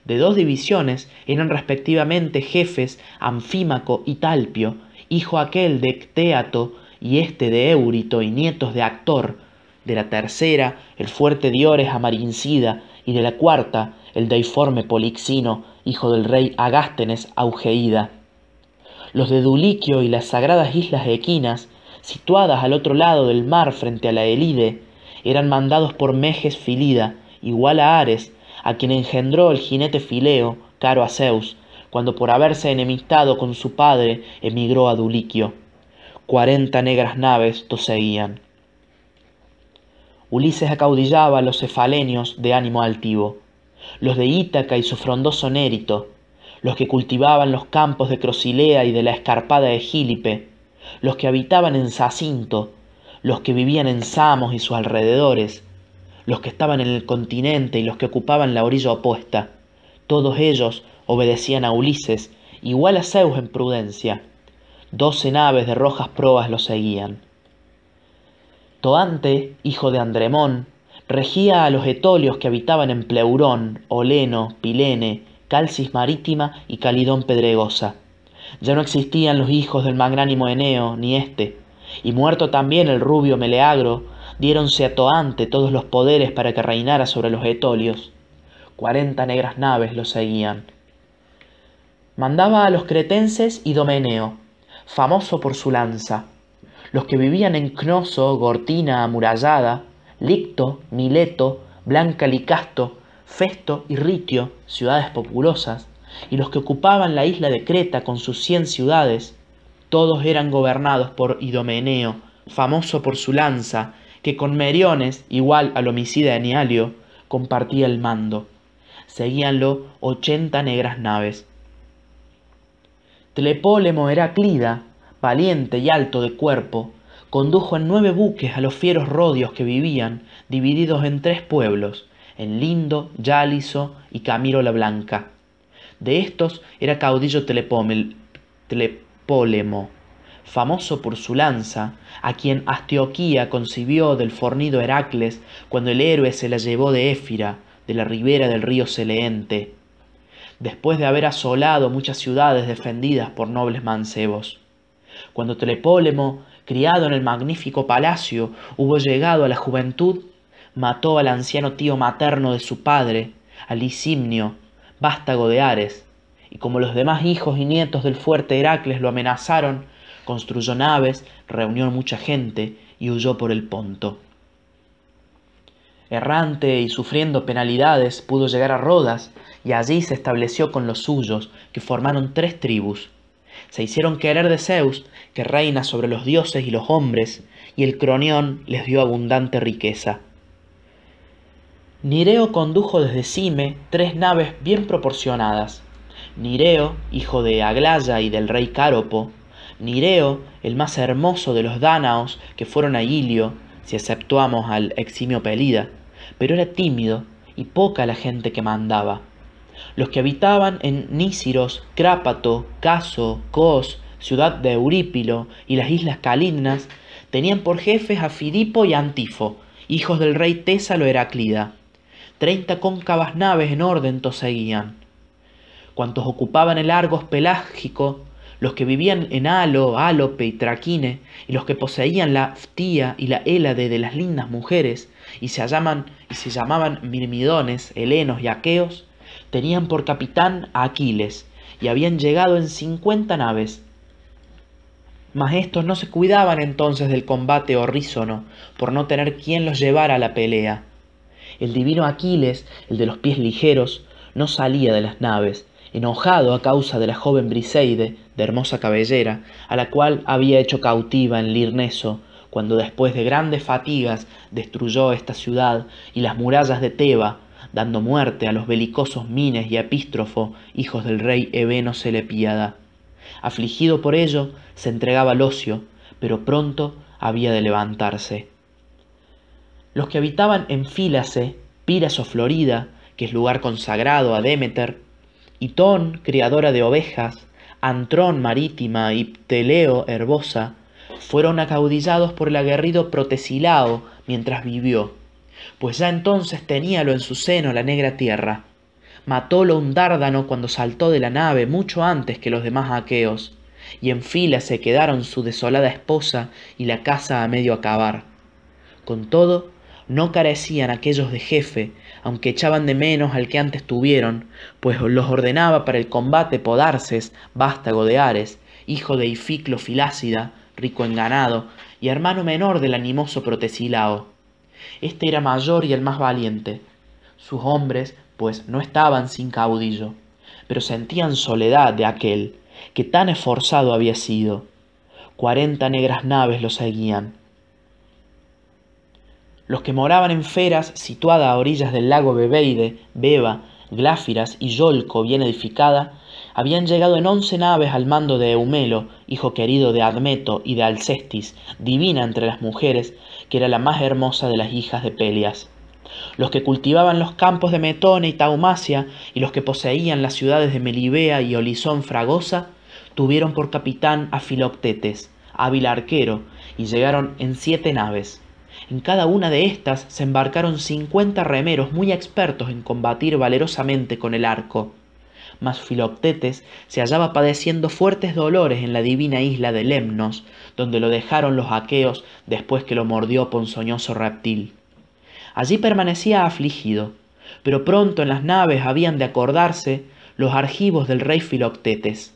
de dos divisiones eran respectivamente jefes Anfímaco y Talpio, hijo aquel de Ctéato y este de Eurito y nietos de Actor, de la tercera el fuerte Diores Amarincida y de la cuarta el deiforme Polixino, hijo del rey Agástenes Augeída. Los de Duliquio y las sagradas islas Equinas, situadas al otro lado del mar frente a la Elide, eran mandados por Meges Filida, igual a Ares, a quien engendró el jinete Fileo, caro a Zeus, cuando por haberse enemistado con su padre emigró a Duliquio. Cuarenta negras naves to seguían. Ulises acaudillaba a los cefalenios de ánimo altivo. los de Ítaca y su frondoso Nérito, los que cultivaban los campos de Crosilea y de la escarpada de Gílipe, los que habitaban en Sacinto, los que vivían en Samos y sus alrededores, los que estaban en el continente y los que ocupaban la orilla opuesta, todos ellos obedecían a Ulises, igual a Zeus en prudencia. Doce naves de rojas proas lo seguían. Toante, hijo de Andremón, regía a los etolios que habitaban en Pleurón, Oleno, Pilene, Calcis Marítima y Calidón Pedregosa. Ya no existían los hijos del magnánimo Eneo, ni éste, y muerto también el rubio Meleagro, diéronse a Toante todos los poderes para que reinara sobre los etolios. Cuarenta negras naves lo seguían. Mandaba a los cretenses y Domeneo, famoso por su lanza, los que vivían en Cnoso, Gortina amurallada, Licto, Mileto, Blanca Licasto, Festo y Ritio, ciudades populosas, y los que ocupaban la isla de Creta con sus cien ciudades, todos eran gobernados por Idomeneo, famoso por su lanza, que con Meriones, igual al homicida Enialio, compartía el mando. Seguíanlo ochenta negras naves. Tlepólemo Heraclida, valiente y alto de cuerpo, condujo en nueve buques a los fieros rodios que vivían, divididos en tres pueblos, en Lindo, Yáliso y Camiro la Blanca. De estos era caudillo Tlepólemo, famoso por su lanza, a quien Astioquía concibió del fornido Heracles cuando el héroe se la llevó de Éfira, de la ribera del río Seleente, después de haber asolado muchas ciudades defendidas por nobles mancebos. Cuando Tlepólemo, criado en el magnífico palacio, hubo llegado a la juventud, mató al anciano tío materno de su padre, a Lisimnio, vástago de Ares, y como los demás hijos y nietos del fuerte Heracles lo amenazaron, construyó naves, reunió mucha gente y huyó por el Ponto. Errante y sufriendo penalidades, pudo llegar a Rodas y allí se estableció con los suyos, que formaron tres tribus. Se hicieron querer de Zeus, que reina sobre los dioses y los hombres, y el Cronión les dio abundante riqueza. Nireo condujo desde Cime tres naves bien proporcionadas. Nireo, hijo de Aglaya y del rey Cáropo, Nireo, el más hermoso de los dánaos que fueron a Ilio, si exceptuamos al eximio Pelida, pero era tímido y poca la gente que mandaba. Los que habitaban en Nísiros, Crápato, Caso, Cos, ciudad de Eurípilo y las islas Calidnas, tenían por jefes a Filipo y Antifo, hijos del rey Tésalo Heraclida. Treinta cóncavas naves en orden seguían. Cuantos ocupaban el Argos pelágico, los que vivían en Alo, Álope y Traquine, y los que poseían la Ftía y la Hélade de las lindas mujeres, y se, llaman, y se llamaban Mirmidones, Helenos y Aqueos, tenían por capitán a Aquiles, y habían llegado en cincuenta naves. Mas estos no se cuidaban entonces del combate horrísono, por no tener quien los llevara a la pelea. El divino Aquiles, el de los pies ligeros, no salía de las naves, enojado a causa de la joven Briseide, de hermosa cabellera, a la cual había hecho cautiva en Lirneso, cuando después de grandes fatigas destruyó esta ciudad y las murallas de Teba, dando muerte a los belicosos Mines y Epístrofo, hijos del rey Ebeno Selepíada. Afligido por ello, se entregaba al ocio, pero pronto había de levantarse. Los que habitaban en Fílace, Piras o Florida, que es lugar consagrado a Demeter, Itón, criadora de ovejas, Antrón marítima y Pteleo herbosa, fueron acaudillados por el aguerrido Protesilao mientras vivió, pues ya entonces teníalo en su seno la negra tierra. Matólo un dárdano cuando saltó de la nave mucho antes que los demás aqueos, y en fila se quedaron su desolada esposa y la casa a medio acabar. Con todo, no carecían aquellos de jefe, aunque echaban de menos al que antes tuvieron, pues los ordenaba para el combate Podarces, vástago de Ares, hijo de Ificlo Filácida, rico en ganado, y hermano menor del animoso Protesilao. Este era mayor y el más valiente. Sus hombres, pues, no estaban sin caudillo, pero sentían soledad de aquel, que tan esforzado había sido. Cuarenta negras naves lo seguían. Los que moraban en Feras, situada a orillas del lago Bebeide, Beba, Gláfiras y Yolco bien edificada, habían llegado en once naves al mando de Eumelo, hijo querido de Admeto y de Alcestis, divina entre las mujeres, que era la más hermosa de las hijas de Pelias. Los que cultivaban los campos de Metone y Taumacia y los que poseían las ciudades de Melibea y Olisón Fragosa, tuvieron por capitán a Filoctetes, hábil arquero, y llegaron en siete naves. En cada una de estas se embarcaron cincuenta remeros muy expertos en combatir valerosamente con el arco. Mas Filoctetes se hallaba padeciendo fuertes dolores en la divina isla de Lemnos, donde lo dejaron los aqueos después que lo mordió ponzoñoso reptil. Allí permanecía afligido, pero pronto en las naves habían de acordarse los argivos del rey Filoctetes.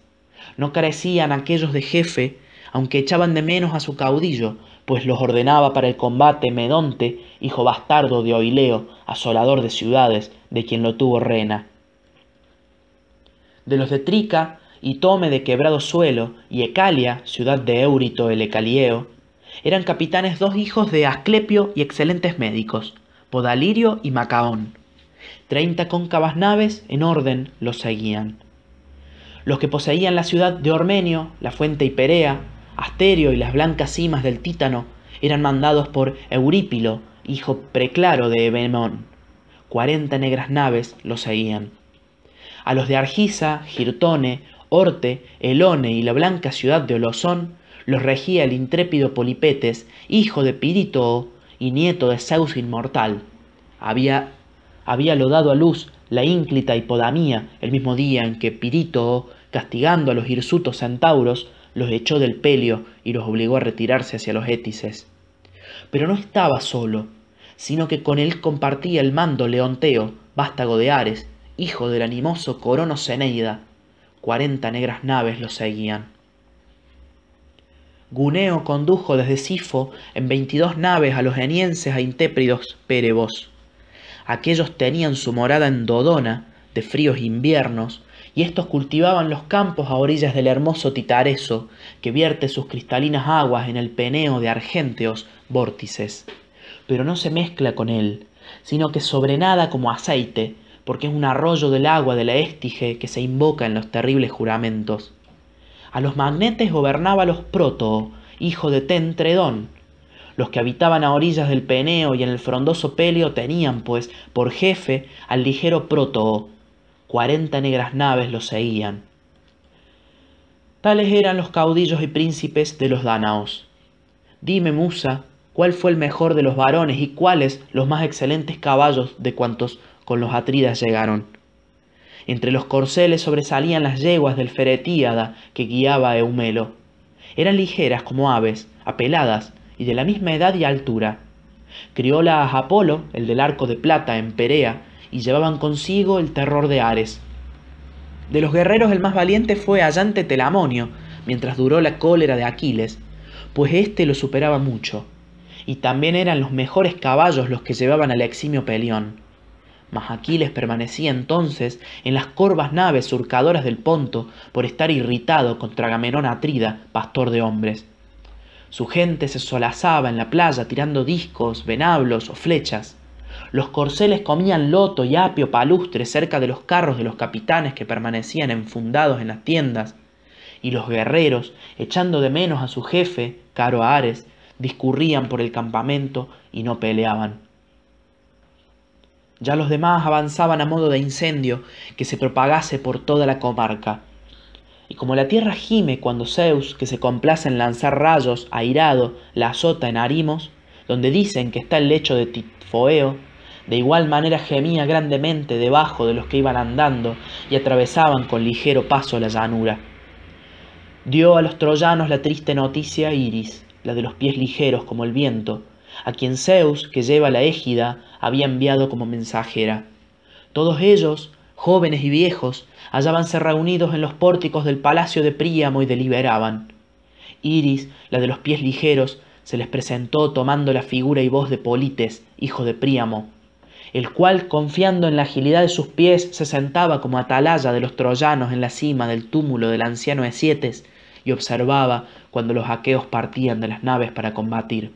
No carecían aquellos de jefe, aunque echaban de menos a su caudillo, pues los ordenaba para el combate Medonte, hijo bastardo de Oileo, asolador de ciudades, de quien lo tuvo Rena. De los de Trica, y Tome de Quebrado Suelo, y Ecalia, ciudad de Eurito el Ecalieo, eran capitanes dos hijos de Asclepio y excelentes médicos, Podalirio y Macaón. Treinta cóncavas naves en orden los seguían. Los que poseían la ciudad de Ormenio, la fuente Hiperea, Asterio y las blancas cimas del Títano eran mandados por Eurípilo, hijo preclaro de Ebemón. Cuarenta negras naves los seguían. A los de Argisa, Girtone, Orte, Elone y la blanca ciudad de Olosón los regía el intrépido Polipetes, hijo de Pirítoo y nieto de Zeus inmortal. Había, habíalo dado a luz la ínclita Hipodamía el mismo día en que Pirítoo, castigando a los hirsutos centauros, los echó del pelio y los obligó a retirarse hacia los Étices. Pero no estaba solo, sino que con él compartía el mando Leonteo, vástago de Ares, hijo del animoso Corono Ceneida. Cuarenta negras naves lo seguían. Guneo condujo desde Sifo en veintidós naves a los enienses a intépridos pérebos. Aquellos tenían su morada en Dodona, de fríos inviernos, y éstos cultivaban los campos a orillas del hermoso Titareso, que vierte sus cristalinas aguas en el peneo de argénteos vórtices. Pero no se mezcla con él, sino que sobrenada como aceite, porque es un arroyo del agua de la Estige que se invoca en los terribles juramentos. A los magnetes gobernaba los Protoo, hijo de Tentredón. Los que habitaban a orillas del Peneo y en el frondoso Pelio tenían, pues, por jefe al ligero Protoo, cuarenta negras naves los seguían. Tales eran los caudillos y príncipes de los dánaos. Dime, Musa, cuál fue el mejor de los varones y cuáles los más excelentes caballos de cuantos con los atridas llegaron. Entre los corceles sobresalían las yeguas del feretíada que guiaba a Eumelo. Eran ligeras como aves, apeladas y de la misma edad y altura. Criólas a Apolo, el del arco de plata en Perea, y llevaban consigo el terror de Ares. De los guerreros el más valiente fue Allante Telamonio, mientras duró la cólera de Aquiles, pues éste lo superaba mucho, y también eran los mejores caballos los que llevaban al eximio Pelión. Mas Aquiles permanecía entonces en las corvas naves surcadoras del Ponto por estar irritado contra Agamenón Atrida, pastor de hombres. Su gente se solazaba en la playa tirando discos, venablos o flechas. Los corceles comían loto y apio palustre cerca de los carros de los capitanes que permanecían enfundados en las tiendas, y los guerreros, echando de menos a su jefe, caro Ares, discurrían por el campamento y no peleaban. Ya los demás avanzaban a modo de incendio que se propagase por toda la comarca. Y como la tierra gime cuando Zeus, que se complace en lanzar rayos, airado, la azota en Arimos, donde dicen que está el lecho de Tifoeo, de igual manera gemía grandemente debajo de los que iban andando y atravesaban con ligero paso la llanura. Dio a los troyanos la triste noticia Iris, la de los pies ligeros como el viento, a quien Zeus, que lleva la égida, había enviado como mensajera. Todos ellos, jóvenes y viejos, hallábanse reunidos en los pórticos del palacio de Príamo y deliberaban. Iris, la de los pies ligeros, se les presentó tomando la figura y voz de Polites, hijo de Príamo, el cual, confiando en la agilidad de sus pies, se sentaba como atalaya de los troyanos en la cima del túmulo del anciano Esietes y observaba cuando los aqueos partían de las naves para combatir.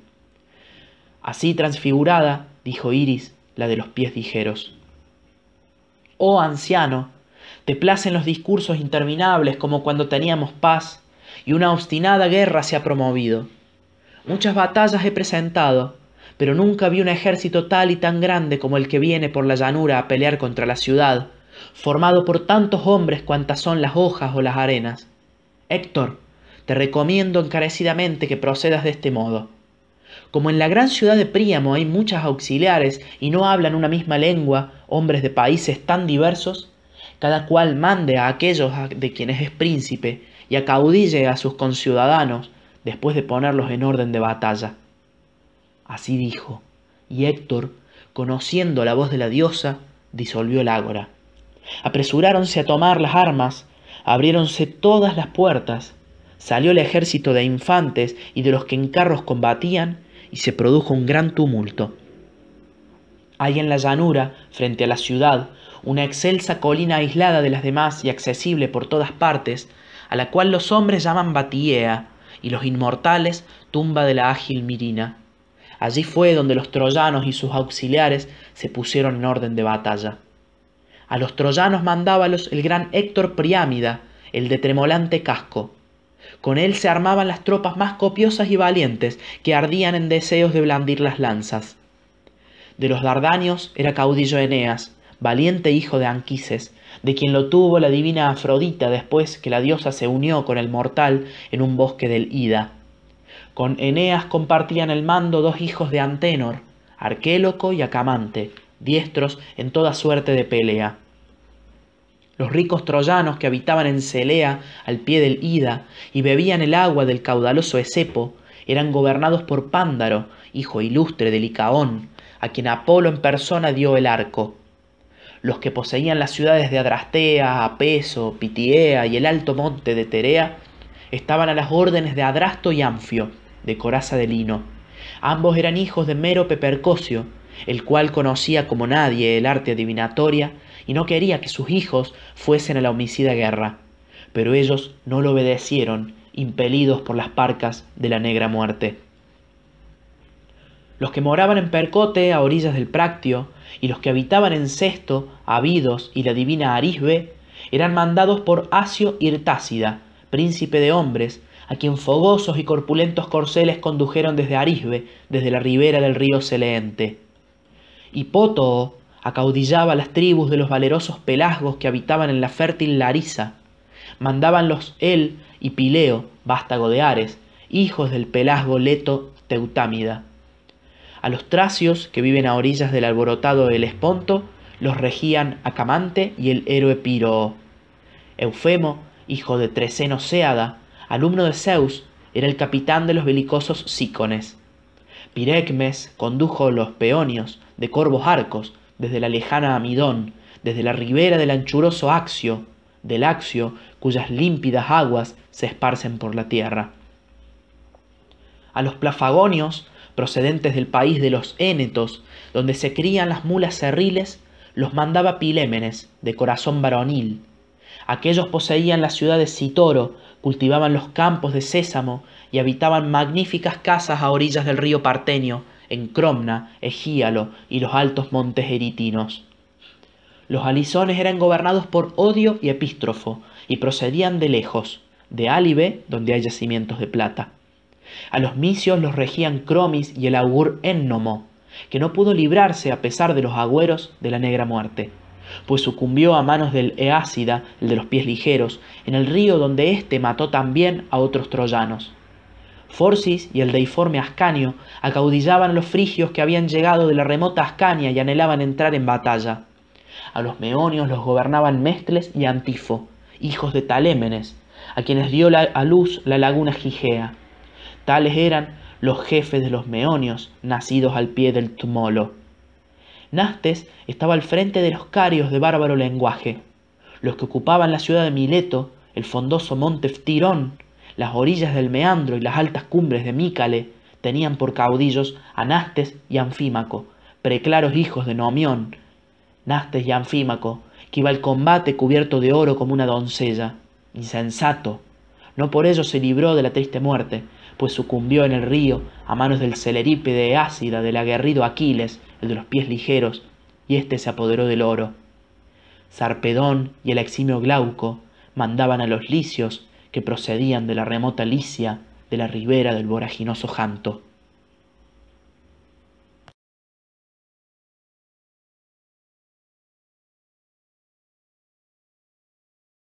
Así transfigurada, dijo Iris, la de los pies ligeros. oh anciano, te placen los discursos interminables como cuando teníamos paz, y una obstinada guerra se ha promovido. Muchas batallas he presentado, pero nunca vi un ejército tal y tan grande como el que viene por la llanura a pelear contra la ciudad, formado por tantos hombres cuantas son las hojas o las arenas. Héctor, te recomiendo encarecidamente que procedas de este modo. Como en la gran ciudad de Príamo hay muchas auxiliares y no hablan una misma lengua, hombres de países tan diversos, cada cual mande a aquellos de quienes es príncipe y acaudille a sus conciudadanos después de ponerlos en orden de batalla. Así dijo, y Héctor, conociendo la voz de la diosa, disolvió el ágora. Apresuráronse a tomar las armas, abriéronse todas las puertas, salió el ejército de infantes y de los que en carros combatían, y se produjo un gran tumulto. Hay en la llanura, frente a la ciudad, una excelsa colina aislada de las demás y accesible por todas partes, a la cual los hombres llaman Batiea y los inmortales tumba de la ágil Mirina. Allí fue donde los troyanos y sus auxiliares se pusieron en orden de batalla. A los troyanos mandábalos el gran Héctor Priámida, el de tremolante casco. Con él se armaban las tropas más copiosas y valientes que ardían en deseos de blandir las lanzas. De los Dardanios era caudillo Eneas, valiente hijo de Anquises, de quien lo tuvo la divina Afrodita después que la diosa se unió con el mortal en un bosque del Ida. Con Eneas compartían el mando dos hijos de Antenor, Arquéloco y Acamante, diestros en toda suerte de pelea. Los ricos troyanos que habitaban en Celea, al pie del Ida, y bebían el agua del caudaloso Esepo, eran gobernados por Pándaro, hijo ilustre de Licaón, a quien Apolo en persona dio el arco los que poseían las ciudades de Adrastea, Apeso, Pitiea y el alto monte de Terea, estaban a las órdenes de Adrasto y Anfio, de coraza de lino. Ambos eran hijos de Mero Pepercosio, el cual conocía como nadie el arte adivinatoria y no quería que sus hijos fuesen a la homicida guerra. Pero ellos no lo obedecieron, impelidos por las parcas de la negra muerte. Los que moraban en Percote, a orillas del Práctio, y los que habitaban en Cesto, Abidos y la divina Arisbe, eran mandados por Asio Irtácida, príncipe de hombres, a quien fogosos y corpulentos corceles condujeron desde Arisbe, desde la ribera del río Seleente. Y Potoo acaudillaba las tribus de los valerosos pelasgos que habitaban en la fértil Larisa. Mandábanlos él y Pileo, vástago de Ares, hijos del pelasgo leto Teutámida. A los tracios, que viven a orillas del alborotado del Esponto, los regían Acamante y el héroe Piroo. Eufemo, hijo de Treceno Séada, alumno de Zeus, era el capitán de los belicosos Sícones. Pirecmes condujo los peonios de corvos arcos desde la lejana Amidón, desde la ribera del anchuroso Axio, del Axio, cuyas límpidas aguas se esparcen por la tierra. A los plafagonios procedentes del país de los Énetos, donde se crían las mulas cerriles, los mandaba Pilémenes, de corazón varonil. Aquellos poseían la ciudad de Citoro, cultivaban los campos de sésamo y habitaban magníficas casas a orillas del río Partenio, en Cromna, Egíalo y los altos montes eritinos. Los alizones eran gobernados por Odio y Epístrofo, y procedían de lejos, de Álibe, donde hay yacimientos de plata. A los misios los regían Cromis y el augur Ennomo, que no pudo librarse a pesar de los agüeros de la negra muerte, pues sucumbió a manos del Eácida, el de los pies ligeros, en el río donde éste mató también a otros troyanos. Forcis y el deiforme Ascanio acaudillaban a los frigios que habían llegado de la remota Ascania y anhelaban entrar en batalla. A los meonios los gobernaban Mestles y Antifo, hijos de Talémenes, a quienes dio a luz la laguna Gigea. Tales eran los jefes de los meonios, nacidos al pie del tumolo. Nastes estaba al frente de los carios de bárbaro lenguaje, los que ocupaban la ciudad de Mileto, el fondoso monte Ftirón, las orillas del Meandro y las altas cumbres de Mícale, tenían por caudillos a Nastes y Anfímaco, preclaros hijos de Nomión. Nastes y Anfímaco, que iba al combate cubierto de oro como una doncella, insensato. No por ello se libró de la triste muerte, pues sucumbió en el río a manos del celerípede ácida del aguerrido Aquiles, el de los pies ligeros, y éste se apoderó del oro. Sarpedón y el eximio Glauco mandaban a los licios que procedían de la remota Licia de la ribera del voraginoso Janto.